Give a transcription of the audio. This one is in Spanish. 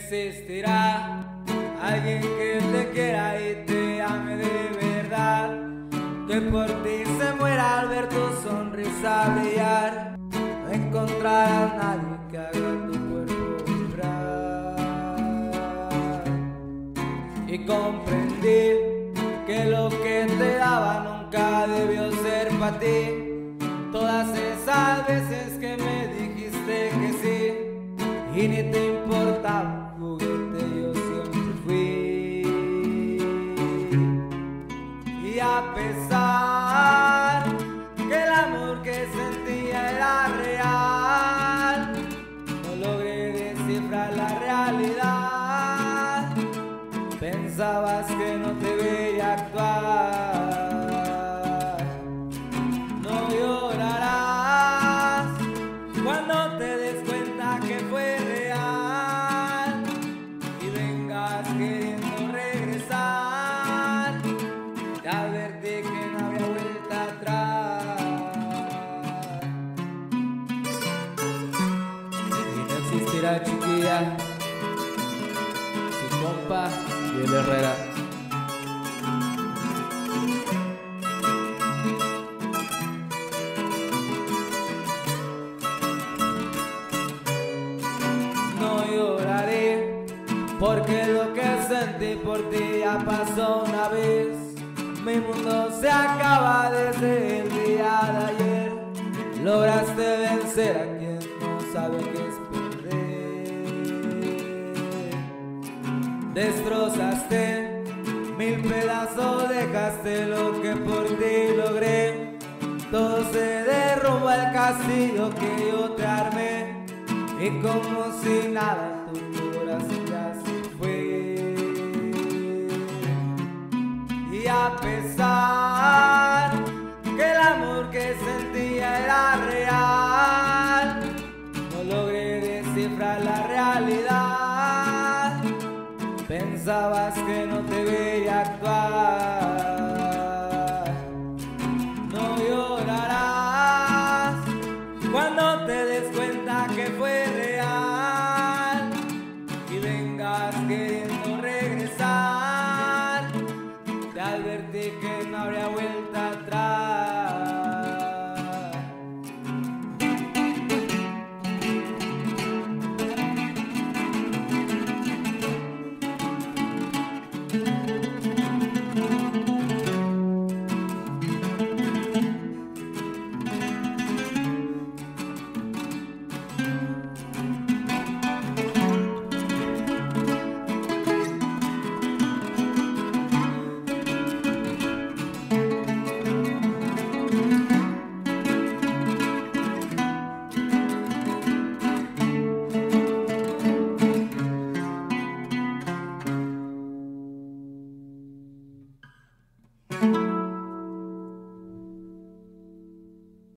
existirá alguien que te quiera y te ame de verdad. Que por ti se muera al ver tu sonrisa brillar. No encontrarás nadie que haga tu cuerpo vibrar. Y comprendí que lo que te daba nunca debió ser para ti. Todas esas veces y ni te importaba juguete, yo siempre fui. Y a pesar que el amor que sentía era real, no logré descifrar la realidad. Pensabas que no te veía actuar. No llorarás cuando te des cuenta que fue existirá chiquilla, su compa y el Herrera. no lloraré porque lo que sentí por ti ya pasó una vez. Mi mundo se acaba desde el día de ayer. Lograste vencer a quien no sabe qué es Destrozaste mil pedazos, dejaste lo que por ti logré. Todo se derrumba el castillo que yo te armé. Y como si nada tu corazón ya se fue Y a pesar ざわつくの